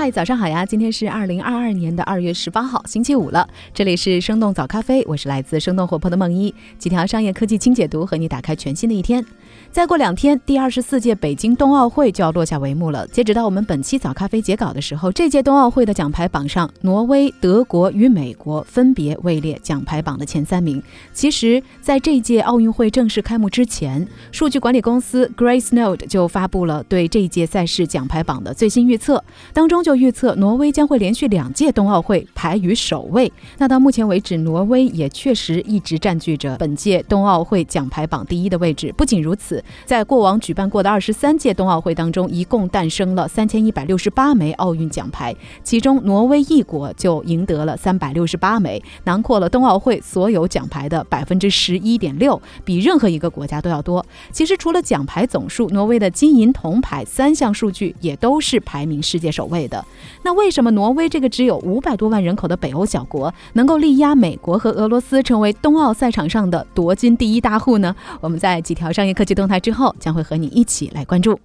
嗨，早上好呀！今天是二零二二年的二月十八号，星期五了。这里是生动早咖啡，我是来自生动活泼的梦一，几条商业科技轻解读，和你打开全新的一天。再过两天，第二十四届北京冬奥会就要落下帷幕了。截止到我们本期早咖啡截稿的时候，这届冬奥会的奖牌榜上，挪威、德国与美国分别位列奖牌榜的前三名。其实，在这届奥运会正式开幕之前，数据管理公司 Grace Note 就发布了对这一届赛事奖牌榜的最新预测，当中就预测挪威将会连续两届冬奥会排于首位。那到目前为止，挪威也确实一直占据着本届冬奥会奖牌榜第一的位置。不仅如此，在过往举办过的二十三届冬奥会当中，一共诞生了三千一百六十八枚奥运奖牌，其中挪威一国就赢得了三百六十八枚，囊括了冬奥会所有奖牌的百分之十一点六，比任何一个国家都要多。其实除了奖牌总数，挪威的金银铜牌三项数据也都是排名世界首位的。那为什么挪威这个只有五百多万人口的北欧小国，能够力压美国和俄罗斯，成为冬奥赛场上的夺金第一大户呢？我们在几条商业科技动态之后，将会和你一起来关注。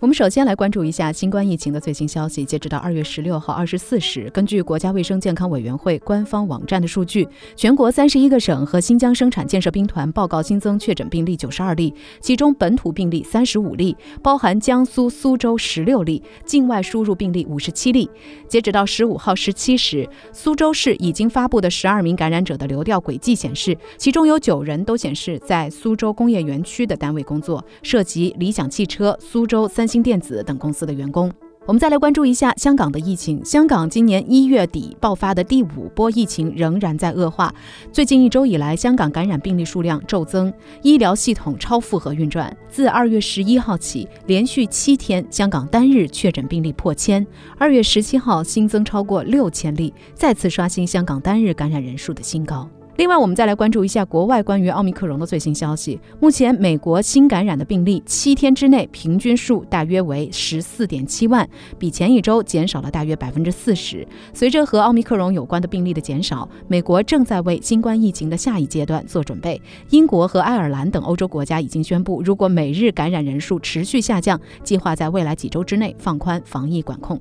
我们首先来关注一下新冠疫情的最新消息。截止到二月十六号二十四时，根据国家卫生健康委员会官方网站的数据，全国三十一个省和新疆生产建设兵团报告新增确诊病例九十二例，其中本土病例三十五例，包含江苏苏州十六例，境外输入病例五十七例。截止到十五号十七时，苏州市已经发布的十二名感染者的流调轨迹显示，其中有九人都显示在苏州工业园区的单位工作，涉及理想汽车、苏州三。新电子等公司的员工。我们再来关注一下香港的疫情。香港今年一月底爆发的第五波疫情仍然在恶化。最近一周以来，香港感染病例数量骤增，医疗系统超负荷运转。自二月十一号起，连续七天香港单日确诊病例破千。二月十七号新增超过六千例，再次刷新香港单日感染人数的新高。另外，我们再来关注一下国外关于奥密克戎的最新消息。目前，美国新感染的病例七天之内平均数大约为十四点七万，比前一周减少了大约百分之四十。随着和奥密克戎有关的病例的减少，美国正在为新冠疫情的下一阶段做准备。英国和爱尔兰等欧洲国家已经宣布，如果每日感染人数持续下降，计划在未来几周之内放宽防疫管控。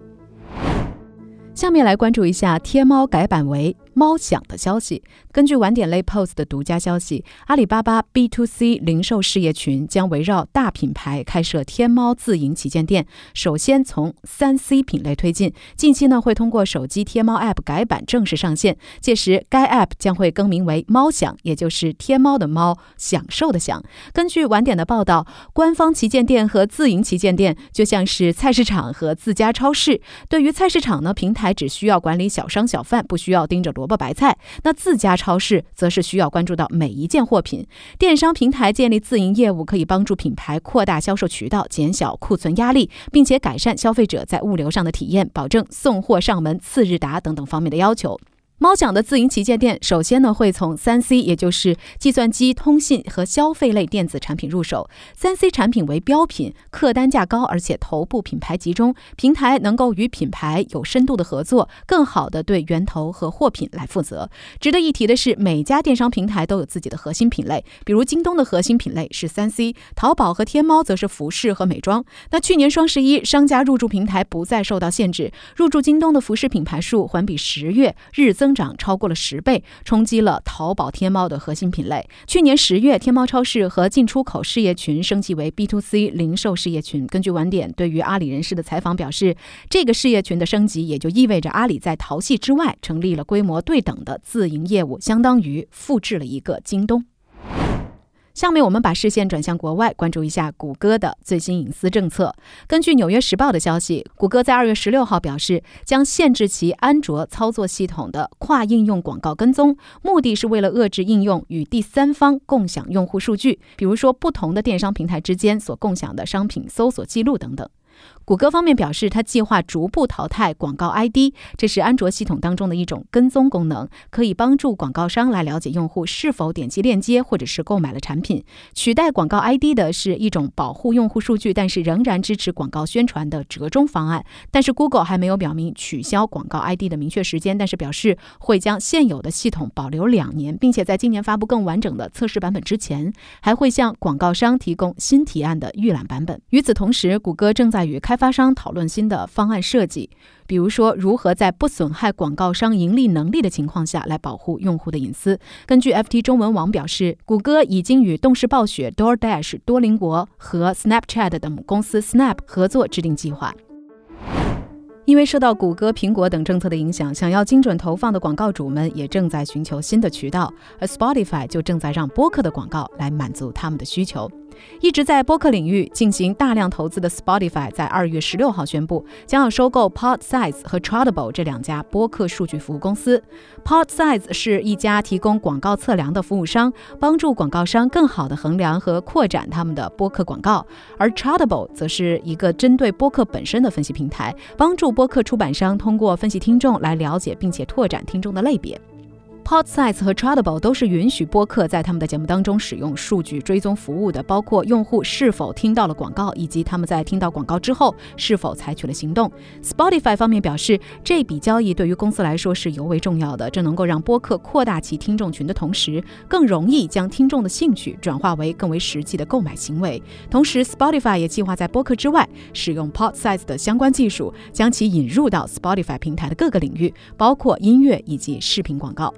下面来关注一下天猫改版为猫享的消息。根据晚点类 Post 的独家消息，阿里巴巴 B to C 零售事业群将围绕大品牌开设天猫自营旗舰店，首先从三 C 品类推进。近期呢，会通过手机天猫 App 改版正式上线，届时该 App 将会更名为猫享，也就是天猫的猫，享受的享。根据晚点的报道，官方旗舰店和自营旗舰店就像是菜市场和自家超市。对于菜市场呢，平台只需要管理小商小贩，不需要盯着罗萝卜白菜。那自家超市则是需要关注到每一件货品。电商平台建立自营业务，可以帮助品牌扩大销售渠道，减小库存压力，并且改善消费者在物流上的体验，保证送货上门、次日达等等方面的要求。猫享的自营旗舰店，首先呢会从三 C，也就是计算机、通信和消费类电子产品入手。三 C 产品为标品，客单价高，而且头部品牌集中，平台能够与品牌有深度的合作，更好的对源头和货品来负责。值得一提的是，每家电商平台都有自己的核心品类，比如京东的核心品类是三 C，淘宝和天猫则是服饰和美妆。那去年双十一，商家入驻平台不再受到限制，入驻京东的服饰品牌数环比十月日增。增长超过了十倍，冲击了淘宝天猫的核心品类。去年十月，天猫超市和进出口事业群升级为 B to C 零售事业群。根据晚点对于阿里人士的采访表示，这个事业群的升级也就意味着阿里在淘系之外成立了规模对等的自营业务，相当于复制了一个京东。下面我们把视线转向国外，关注一下谷歌的最新隐私政策。根据《纽约时报》的消息，谷歌在二月十六号表示，将限制其安卓操作系统的跨应用广告跟踪，目的是为了遏制应用与第三方共享用户数据，比如说不同的电商平台之间所共享的商品搜索记录等等。谷歌方面表示，它计划逐步淘汰广告 ID，这是安卓系统当中的一种跟踪功能，可以帮助广告商来了解用户是否点击链接或者是购买了产品。取代广告 ID 的是一种保护用户数据，但是仍然支持广告宣传的折中方案。但是 Google 还没有表明取消广告 ID 的明确时间，但是表示会将现有的系统保留两年，并且在今年发布更完整的测试版本之前，还会向广告商提供新提案的预览版本。与此同时，谷歌正在与开发商讨论新的方案设计，比如说如何在不损害广告商盈利能力的情况下来保护用户的隐私。根据 FT 中文网表示，谷歌已经与动视暴雪、DoorDash、多邻国和 Snapchat 等公司 Snap 合作制定计划。因为受到谷歌、苹果等政策的影响，想要精准投放的广告主们也正在寻求新的渠道，而 Spotify 就正在让播客的广告来满足他们的需求。一直在播客领域进行大量投资的 Spotify 在二月十六号宣布，将要收购 PodSight 和 Chartable 这两家播客数据服务公司。PodSight 是一家提供广告测量的服务商，帮助广告商更好地衡量和扩展他们的播客广告；而 Chartable 则是一个针对播客本身的分析平台，帮助播客出版商通过分析听众来了解并且拓展听众的类别。Podsight 和 Chartable 都是允许播客在他们的节目当中使用数据追踪服务的，包括用户是否听到了广告，以及他们在听到广告之后是否采取了行动。Spotify 方面表示，这笔交易对于公司来说是尤为重要的，这能够让播客扩大其听众群的同时，更容易将听众的兴趣转化为更为实际的购买行为。同时，Spotify 也计划在播客之外使用 Podsight 的相关技术，将其引入到 Spotify 平台的各个领域，包括音乐以及视频广告。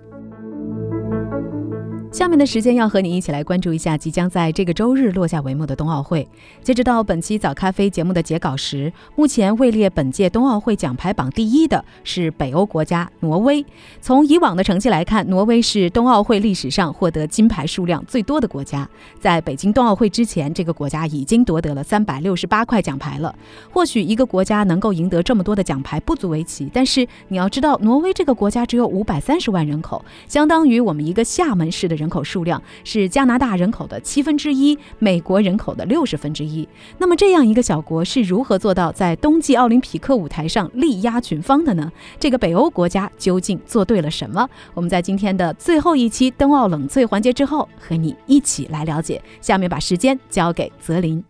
下面的时间要和你一起来关注一下即将在这个周日落下帷幕的冬奥会。截止到本期早咖啡节目的截稿时，目前位列本届冬奥会奖牌榜第一的是北欧国家挪威。从以往的成绩来看，挪威是冬奥会历史上获得金牌数量最多的国家。在北京冬奥会之前，这个国家已经夺得了三百六十八块奖牌了。或许一个国家能够赢得这么多的奖牌不足为奇，但是你要知道，挪威这个国家只有五百三十万人口，相当于我们一个厦门市的。人口数量是加拿大人口的七分之一，美国人口的六十分之一。那么这样一个小国是如何做到在冬季奥林匹克舞台上力压群芳的呢？这个北欧国家究竟做对了什么？我们在今天的最后一期冬奥冷萃环节之后，和你一起来了解。下面把时间交给泽林。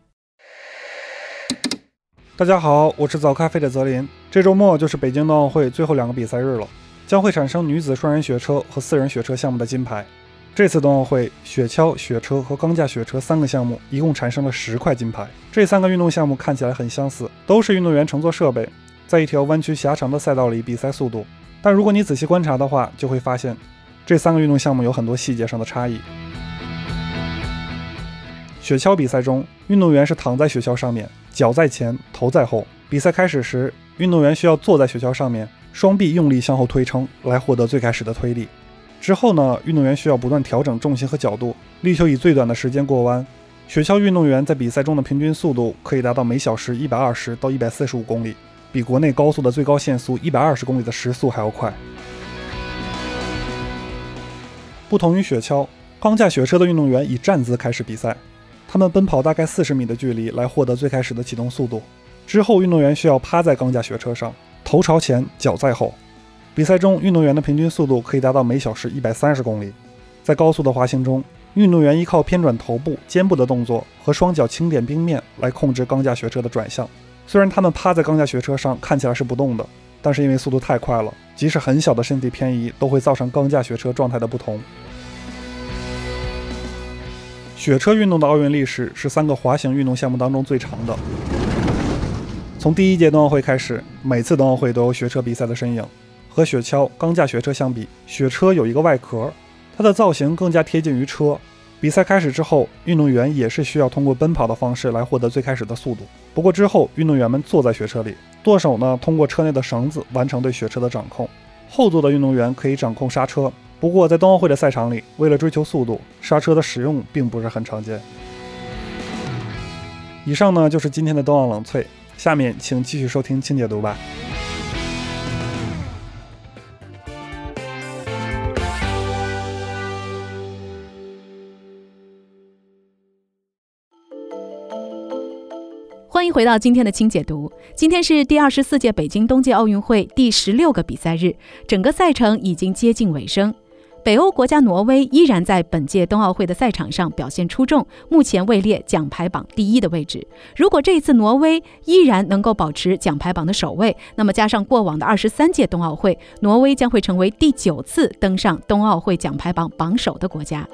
大家好，我是早咖啡的泽林。这周末就是北京冬奥会最后两个比赛日了，将会产生女子双人雪车和四人雪车项目的金牌。这次冬奥会，雪橇、雪车和钢架雪车三个项目一共产生了十块金牌。这三个运动项目看起来很相似，都是运动员乘坐设备在一条弯曲狭长的赛道里比赛速度。但如果你仔细观察的话，就会发现这三个运动项目有很多细节上的差异。雪橇比赛中，运动员是躺在雪橇上面，脚在前，头在后。比赛开始时，运动员需要坐在雪橇上面，双臂用力向后推撑，来获得最开始的推力。之后呢，运动员需要不断调整重心和角度，力求以最短的时间过弯。雪橇运动员在比赛中的平均速度可以达到每小时一百二十到一百四十五公里，比国内高速的最高限速一百二十公里的时速还要快。不同于雪橇，钢架雪车的运动员以站姿开始比赛，他们奔跑大概四十米的距离来获得最开始的启动速度。之后，运动员需要趴在钢架雪车上，头朝前，脚在后。比赛中，运动员的平均速度可以达到每小时一百三十公里。在高速的滑行中，运动员依靠偏转头部、肩部的动作和双脚轻点冰面来控制钢架雪车的转向。虽然他们趴在钢架雪车上看起来是不动的，但是因为速度太快了，即使很小的身体偏移都会造成钢架雪车状态的不同。雪车运动的奥运历史是三个滑行运动项目当中最长的。从第一届冬奥会开始，每次冬奥会都有雪车比赛的身影。和雪橇、钢架雪车相比，雪车有一个外壳，它的造型更加贴近于车。比赛开始之后，运动员也是需要通过奔跑的方式来获得最开始的速度。不过之后，运动员们坐在雪车里，舵手呢通过车内的绳子完成对雪车的掌控。后座的运动员可以掌控刹车。不过在冬奥会的赛场里，为了追求速度，刹车的使用并不是很常见。以上呢就是今天的冬奥冷萃，下面请继续收听清解读吧。欢迎回到今天的清解读。今天是第二十四届北京冬季奥运会第十六个比赛日，整个赛程已经接近尾声。北欧国家挪威依然在本届冬奥会的赛场上表现出众，目前位列奖牌榜第一的位置。如果这一次挪威依然能够保持奖牌榜的首位，那么加上过往的二十三届冬奥会，挪威将会成为第九次登上冬奥会奖牌榜榜首的国家。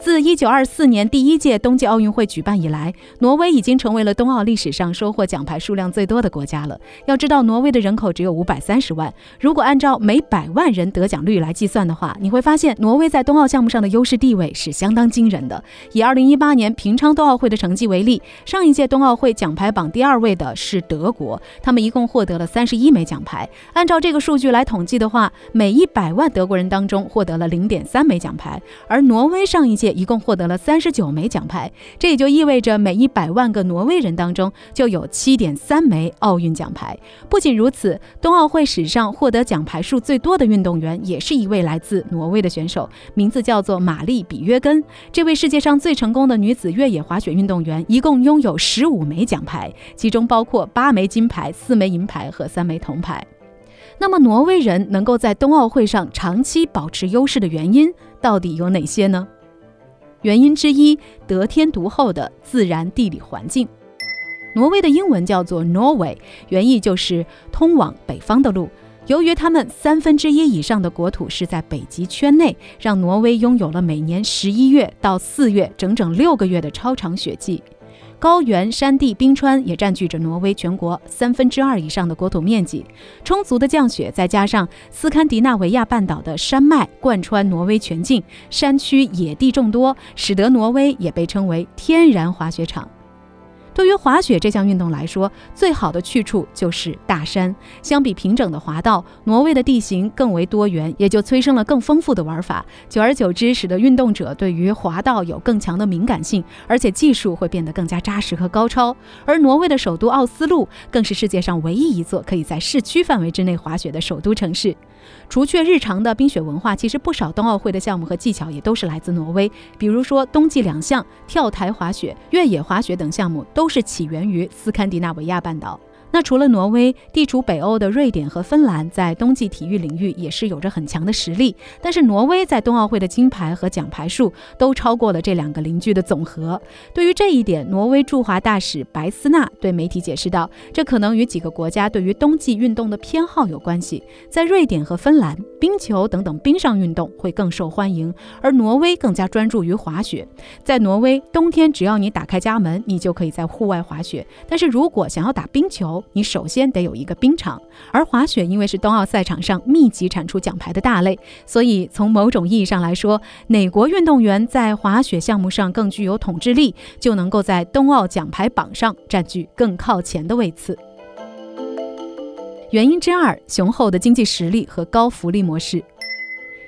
自1924年第一届冬季奥运会举办以来，挪威已经成为了冬奥历史上收获奖牌数量最多的国家了。要知道，挪威的人口只有530万，如果按照每百万人得奖率来计算的话，你会发现挪威在冬奥项目上的优势地位是相当惊人的。以2018年平昌冬奥会的成绩为例，上一届冬奥会奖牌榜第二位的是德国，他们一共获得了31枚奖牌。按照这个数据来统计的话，每100万德国人当中获得了0.3枚奖牌，而挪威上一届。一共获得了三十九枚奖牌，这也就意味着每一百万个挪威人当中就有七点三枚奥运奖牌。不仅如此，冬奥会史上获得奖牌数最多的运动员也是一位来自挪威的选手，名字叫做玛丽比约根。这位世界上最成功的女子越野滑雪运动员，一共拥有十五枚奖牌，其中包括八枚金牌、四枚银牌和三枚铜牌。那么，挪威人能够在冬奥会上长期保持优势的原因到底有哪些呢？原因之一，得天独厚的自然地理环境。挪威的英文叫做 Norway，原意就是通往北方的路。由于他们三分之一以上的国土是在北极圈内，让挪威拥有了每年十一月到四月整整六个月的超长雪季。高原、山地、冰川也占据着挪威全国三分之二以上的国土面积。充足的降雪，再加上斯堪的纳维亚半岛的山脉贯穿挪威全境，山区野地众多，使得挪威也被称为天然滑雪场。对于滑雪这项运动来说，最好的去处就是大山。相比平整的滑道，挪威的地形更为多元，也就催生了更丰富的玩法。久而久之，使得运动者对于滑道有更强的敏感性，而且技术会变得更加扎实和高超。而挪威的首都奥斯陆，更是世界上唯一一座可以在市区范围之内滑雪的首都城市。除却日常的冰雪文化，其实不少冬奥会的项目和技巧也都是来自挪威。比如说冬季两项跳台滑雪、越野滑雪等项目，都是起源于斯堪的纳维亚半岛。那除了挪威，地处北欧的瑞典和芬兰在冬季体育领域也是有着很强的实力。但是挪威在冬奥会的金牌和奖牌数都超过了这两个邻居的总和。对于这一点，挪威驻华大使白斯纳对媒体解释道：“这可能与几个国家对于冬季运动的偏好有关系。在瑞典和芬兰，冰球等等冰上运动会更受欢迎，而挪威更加专注于滑雪。在挪威，冬天只要你打开家门，你就可以在户外滑雪。但是如果想要打冰球，你首先得有一个冰场，而滑雪因为是冬奥赛场上密集产出奖牌的大类，所以从某种意义上来说，哪国运动员在滑雪项目上更具有统治力，就能够在冬奥奖牌榜上占据更靠前的位次。原因之二：雄厚的经济实力和高福利模式。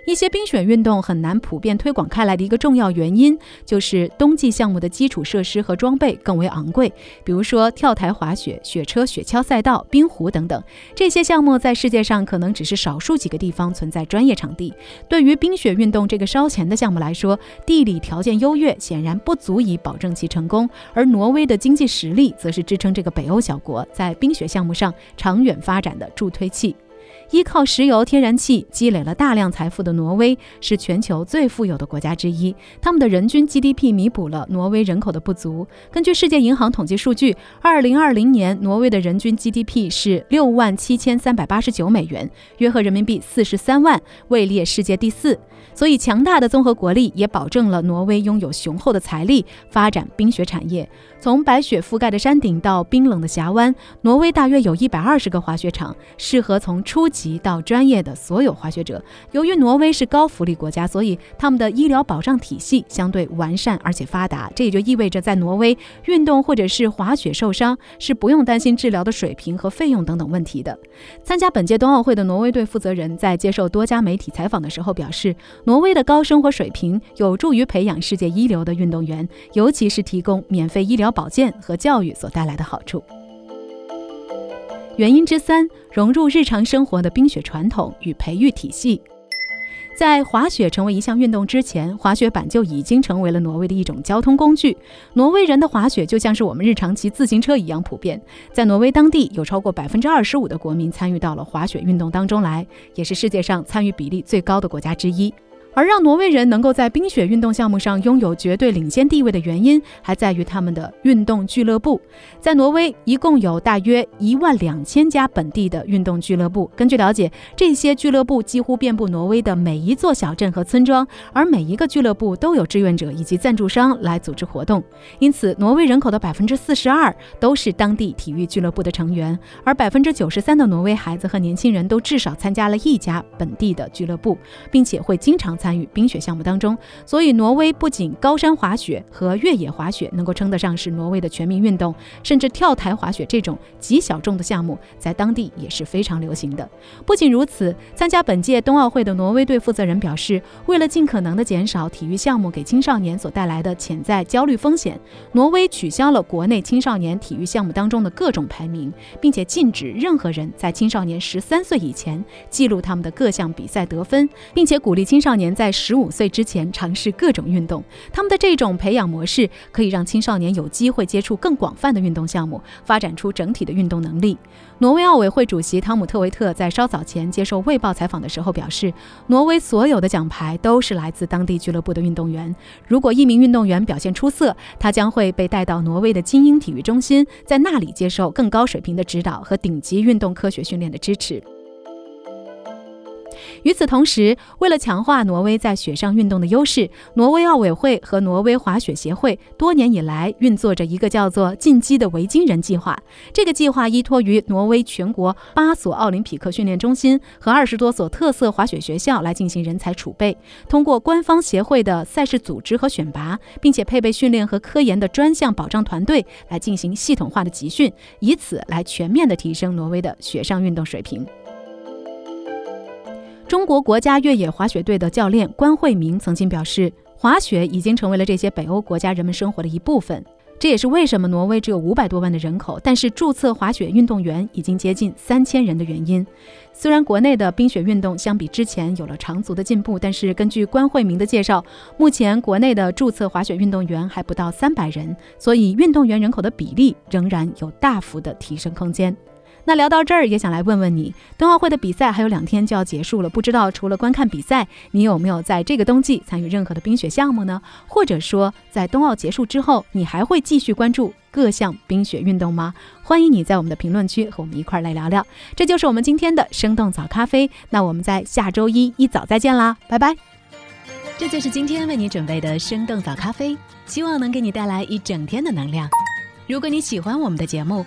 一些冰雪运动很难普遍推广开来的一个重要原因，就是冬季项目的基础设施和装备更为昂贵。比如说跳台滑雪、雪车、雪橇赛道、冰壶等等，这些项目在世界上可能只是少数几个地方存在专业场地。对于冰雪运动这个烧钱的项目来说，地理条件优越显然不足以保证其成功。而挪威的经济实力，则是支撑这个北欧小国在冰雪项目上长远发展的助推器。依靠石油、天然气积累了大量财富的挪威是全球最富有的国家之一。他们的人均 GDP 弥补了挪威人口的不足。根据世界银行统计数据，二零二零年挪威的人均 GDP 是六万七千三百八十九美元，约合人民币四十三万，位列世界第四。所以，强大的综合国力也保证了挪威拥有雄厚的财力发展冰雪产业。从白雪覆盖的山顶到冰冷的峡湾，挪威大约有一百二十个滑雪场，适合从初级及到专业的所有滑雪者。由于挪威是高福利国家，所以他们的医疗保障体系相对完善而且发达。这也就意味着，在挪威运动或者是滑雪受伤是不用担心治疗的水平和费用等等问题的。参加本届冬奥会的挪威队负责人在接受多家媒体采访的时候表示，挪威的高生活水平有助于培养世界一流的运动员，尤其是提供免费医疗。保健和教育所带来的好处。原因之三，融入日常生活的冰雪传统与培育体系。在滑雪成为一项运动之前，滑雪板就已经成为了挪威的一种交通工具。挪威人的滑雪就像是我们日常骑自行车一样普遍。在挪威当地，有超过百分之二十五的国民参与到了滑雪运动当中来，也是世界上参与比例最高的国家之一。而让挪威人能够在冰雪运动项目上拥有绝对领先地位的原因，还在于他们的运动俱乐部。在挪威，一共有大约一万两千家本地的运动俱乐部。根据了解，这些俱乐部几乎遍布挪威的每一座小镇和村庄，而每一个俱乐部都有志愿者以及赞助商来组织活动。因此，挪威人口的百分之四十二都是当地体育俱乐部的成员，而百分之九十三的挪威孩子和年轻人都至少参加了一家本地的俱乐部，并且会经常。参与冰雪项目当中，所以挪威不仅高山滑雪和越野滑雪能够称得上是挪威的全民运动，甚至跳台滑雪这种极小众的项目在当地也是非常流行的。不仅如此，参加本届冬奥会的挪威队负责人表示，为了尽可能的减少体育项目给青少年所带来的潜在焦虑风险，挪威取消了国内青少年体育项目当中的各种排名，并且禁止任何人在青少年十三岁以前记录他们的各项比赛得分，并且鼓励青少年。在十五岁之前尝试各种运动，他们的这种培养模式可以让青少年有机会接触更广泛的运动项目，发展出整体的运动能力。挪威奥委会主席汤姆特维特在稍早前接受《卫报》采访的时候表示，挪威所有的奖牌都是来自当地俱乐部的运动员。如果一名运动员表现出色，他将会被带到挪威的精英体育中心，在那里接受更高水平的指导和顶级运动科学训练的支持。与此同时，为了强化挪威在雪上运动的优势，挪威奥委会和挪威滑雪协会多年以来运作着一个叫做“进击的维京人”计划。这个计划依托于挪威全国八所奥林匹克训练中心和二十多所特色滑雪学校来进行人才储备，通过官方协会的赛事组织和选拔，并且配备训练和科研的专项保障团队来进行系统化的集训，以此来全面的提升挪威的雪上运动水平。中国国家越野滑雪队的教练关慧明曾经表示，滑雪已经成为了这些北欧国家人们生活的一部分。这也是为什么挪威只有五百多万的人口，但是注册滑雪运动员已经接近三千人的原因。虽然国内的冰雪运动相比之前有了长足的进步，但是根据关慧明的介绍，目前国内的注册滑雪运动员还不到三百人，所以运动员人口的比例仍然有大幅的提升空间。那聊到这儿，也想来问问你，冬奥会的比赛还有两天就要结束了，不知道除了观看比赛，你有没有在这个冬季参与任何的冰雪项目呢？或者说，在冬奥结束之后，你还会继续关注各项冰雪运动吗？欢迎你在我们的评论区和我们一块儿来聊聊。这就是我们今天的生动早咖啡，那我们在下周一一早再见啦，拜拜。这就是今天为你准备的生动早咖啡，希望能给你带来一整天的能量。如果你喜欢我们的节目，